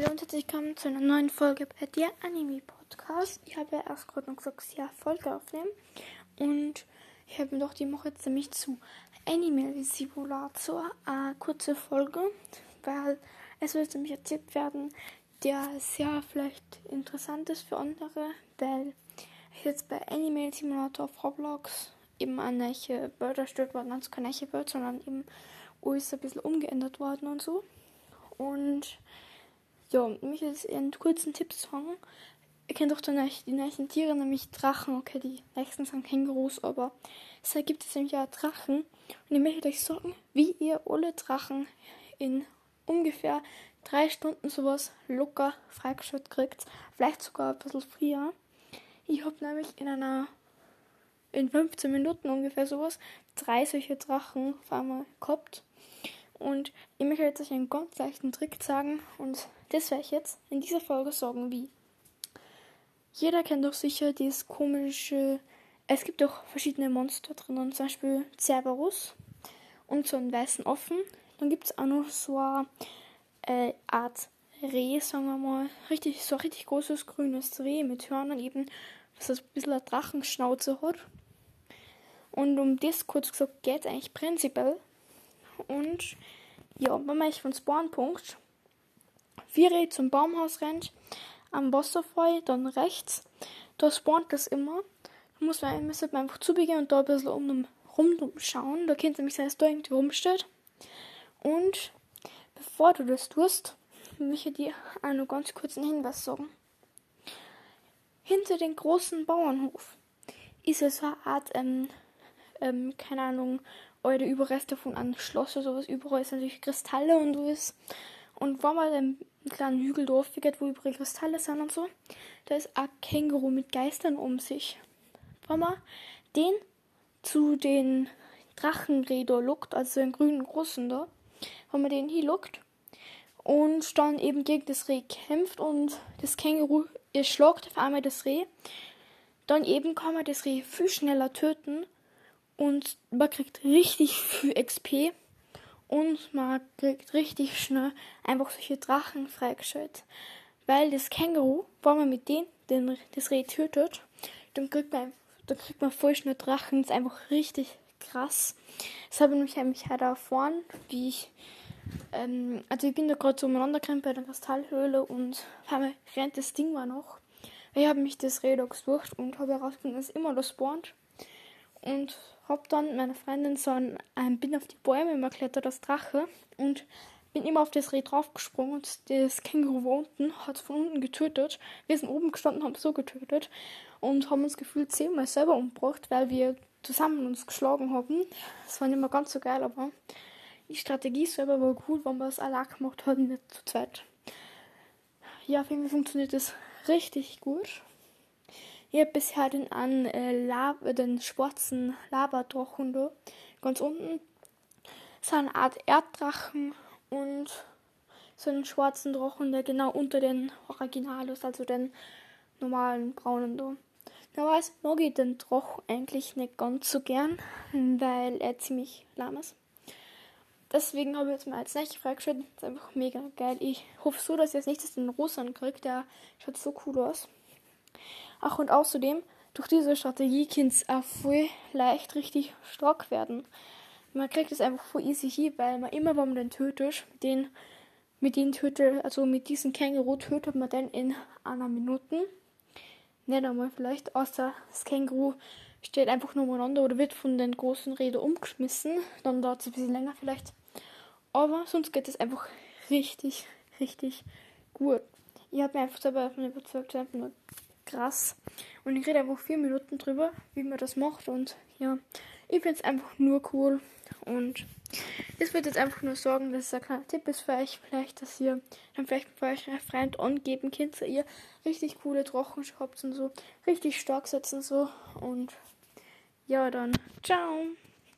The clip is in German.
Hallo und herzlich willkommen zu einer neuen Folge bei dir Anime Podcast. Ich habe ja erst gerade noch gesagt, ja, Folge aufnehmen. Und ich habe mir doch die Woche jetzt nämlich zu Anime Simulator eine kurze Folge, weil es wird nämlich erzählt werden, der sehr vielleicht interessant ist für andere, weil ich jetzt bei Anime Simulator auf Roblox eben eine neue Welt erstellt worden, also keine Welt, sondern eben alles ein bisschen umgeändert worden und so. Und ja, mich jetzt einen kurzen Tipp sagen. Ihr kennt doch die nächsten Tiere, nämlich Drachen. Okay, die nächsten sind Kängurus, aber es gibt es nämlich ja Drachen. Und ich möchte euch sagen, wie ihr alle Drachen in ungefähr drei Stunden sowas locker freigeschaltet kriegt. Vielleicht sogar ein bisschen früher. Ich habe nämlich in einer in 15 Minuten ungefähr sowas drei solche Drachen auf einmal gehabt. Und ich möchte jetzt euch einen ganz leichten Trick sagen und das werde ich jetzt in dieser Folge sagen, wie. Jeder kennt doch sicher dieses komische. Es gibt doch verschiedene Monster drinnen, zum Beispiel Cerberus und so einen weißen Offen. Dann gibt es auch noch so eine äh, Art Reh, sagen wir mal. Richtig, so ein richtig großes grünes Reh mit Hörnern eben, was ein bisschen eine Drachenschnauze hat. Und um das kurz gesagt geht es eigentlich prinzipiell und ja, wenn man von Spawnpunkt 4 zum Baumhaus rennt, am Wasserfall, dann rechts, da spawnt das immer. Da muss man, müsste man einfach zubegehen und da ein bisschen um rum schauen. Da kennt nämlich sein, dass da irgendwie rumsteht. Und bevor du das tust, möchte ich dir auch noch ganz kurz einen Hinweis sagen. Hinter dem großen Bauernhof ist es so eine Art, ähm, ähm, keine Ahnung, eure Überreste von einem Schloss oder sowas. Überall sind natürlich Kristalle und sowas. Und wenn man den kleinen Hügeldorf geht, wo überall Kristalle sind und so, da ist ein Känguru mit Geistern um sich. Wenn man den zu den Drachenräder lockt, also den grünen großen da, wenn man den hier lockt und dann eben gegen das Reh kämpft und das Känguru erschlagt auf einmal das Reh, dann eben kann man das Reh viel schneller töten und man kriegt richtig viel XP und man kriegt richtig schnell einfach solche Drachen freigeschaltet. Weil das Känguru, wenn man mit denen den, das Reh tötet, dann kriegt man, dann kriegt man voll schnell Drachen. Das ist einfach richtig krass. Das habe ich mich eigentlich halt erfahren, wie ich, ähm, also ich bin da gerade so umeinander gerannt bei der Kristallhöhle und habe rennt das Ding war noch. Ich habe mich das Reh gesucht und habe herausgefunden, dass immer das spawnt. Und hab dann meiner Freundin so ein, ein, bin auf die Bäume immer klettert als Drache und bin immer auf das Reh draufgesprungen und das Känguru war unten, hat von unten getötet. Wir sind oben gestanden, haben so getötet und haben uns gefühlt zehnmal selber umgebracht, weil wir zusammen uns geschlagen haben. Das war nicht mehr ganz so geil, aber die Strategie selber war gut, wenn man es allein gemacht hat, nicht zu zweit. Ja, auf jeden funktioniert das richtig gut. Habe bisher den an äh, Lava, den schwarzen da. Ganz unten so eine Art Erddrachen und so einen schwarzen Drachen, der genau unter den Original ist, also den normalen braunen da. Normalerweise mag ich den Drachen eigentlich nicht ganz so gern, weil er ziemlich lahm ist. Deswegen habe ich jetzt mal als nächstes freigeschaltet. Das ist einfach mega geil. Ich hoffe so, dass ich jetzt nicht den Rosa kriege. Der schaut so cool aus. Ach, und außerdem, durch diese Strategie kann es auch voll leicht richtig stark werden. Man kriegt es einfach voll easy hier, weil man immer, wenn man den tötet, den, mit den tötet, also mit diesem Känguru tötet man den in einer Minute. Nicht einmal vielleicht, außer das Känguru steht einfach nur umeinander oder wird von den großen Rädern umgeschmissen. Dann dauert es ein bisschen länger vielleicht. Aber sonst geht es einfach richtig, richtig gut. Ich habe mir einfach selber davon überzeugt, einfach nur krass. Und ich rede einfach vier Minuten drüber, wie man das macht. Und ja, ich finde es einfach nur cool. Und das wird jetzt einfach nur sorgen, dass es ein kleiner Tipp ist für euch. Vielleicht, dass ihr dann vielleicht für euch einen Freund angeben könnt, dass ihr richtig coole Drachen habt und so. Richtig stark setzen so. Und ja, dann ciao.